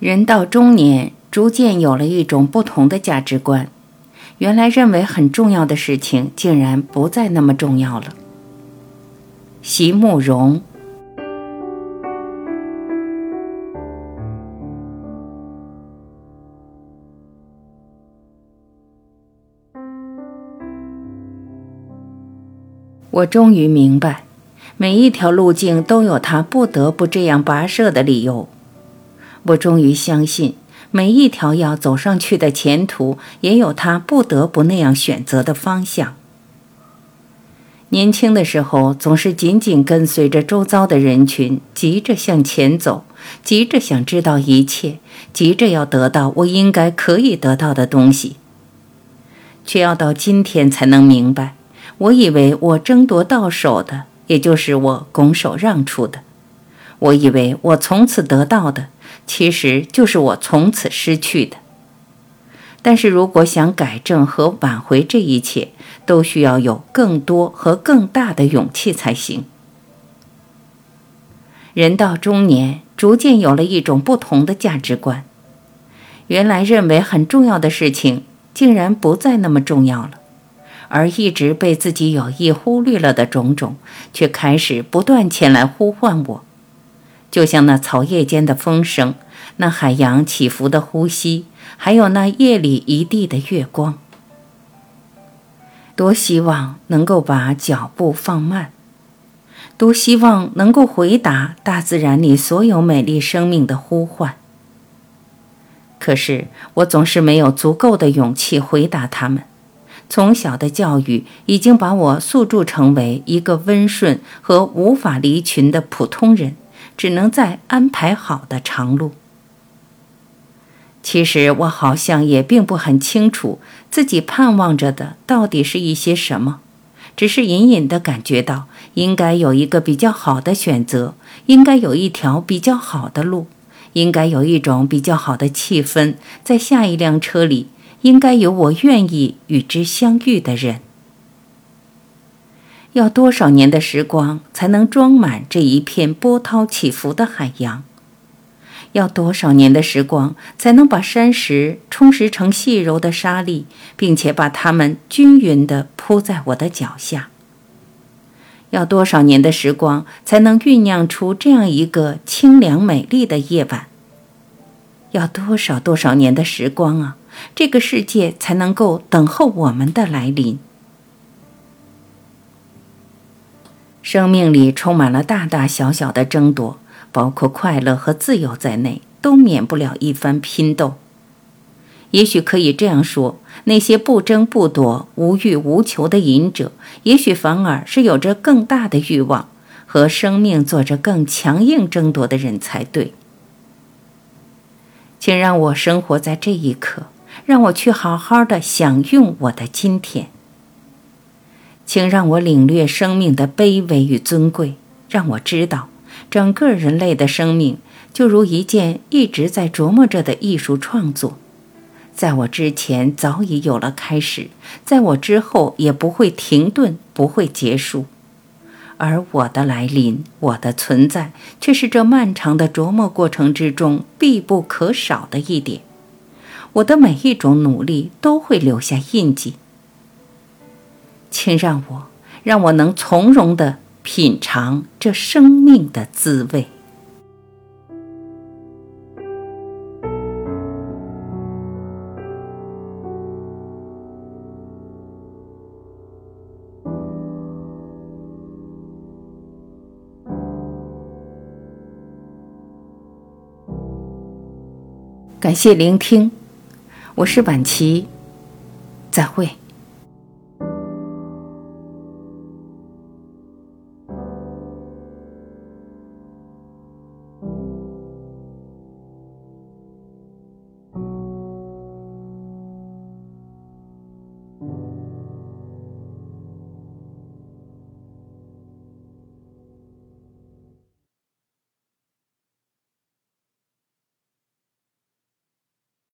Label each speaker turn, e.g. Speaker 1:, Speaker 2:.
Speaker 1: 人到中年，逐渐有了一种不同的价值观。原来认为很重要的事情，竟然不再那么重要了。席慕容，我终于明白，每一条路径都有它不得不这样跋涉的理由。我终于相信，每一条要走上去的前途，也有他不得不那样选择的方向。年轻的时候，总是紧紧跟随着周遭的人群，急着向前走，急着想知道一切，急着要得到我应该可以得到的东西。却要到今天才能明白，我以为我争夺到手的，也就是我拱手让出的；我以为我从此得到的。其实就是我从此失去的。但是如果想改正和挽回这一切，都需要有更多和更大的勇气才行。人到中年，逐渐有了一种不同的价值观。原来认为很重要的事情，竟然不再那么重要了，而一直被自己有意忽略了的种种，却开始不断前来呼唤我。就像那草叶间的风声，那海洋起伏的呼吸，还有那夜里一地的月光。多希望能够把脚步放慢，多希望能够回答大自然里所有美丽生命的呼唤。可是我总是没有足够的勇气回答他们。从小的教育已经把我塑铸成为一个温顺和无法离群的普通人。只能在安排好的长路。其实我好像也并不很清楚自己盼望着的到底是一些什么，只是隐隐的感觉到应该有一个比较好的选择，应该有一条比较好的路，应该有一种比较好的气氛，在下一辆车里应该有我愿意与之相遇的人。要多少年的时光才能装满这一片波涛起伏的海洋？要多少年的时光才能把山石充实成细柔的沙粒，并且把它们均匀地铺在我的脚下？要多少年的时光才能酝酿出这样一个清凉美丽的夜晚？要多少多少年的时光啊，这个世界才能够等候我们的来临？生命里充满了大大小小的争夺，包括快乐和自由在内，都免不了一番拼斗。也许可以这样说：那些不争不夺、无欲无求的隐者，也许反而是有着更大的欲望，和生命做着更强硬争夺的人才对。请让我生活在这一刻，让我去好好的享用我的今天。请让我领略生命的卑微与尊贵，让我知道，整个人类的生命就如一件一直在琢磨着的艺术创作，在我之前早已有了开始，在我之后也不会停顿，不会结束。而我的来临，我的存在，却是这漫长的琢磨过程之中必不可少的一点。我的每一种努力都会留下印记。请让我，让我能从容的品尝这生命的滋味。感谢聆听，我是婉琪，再会。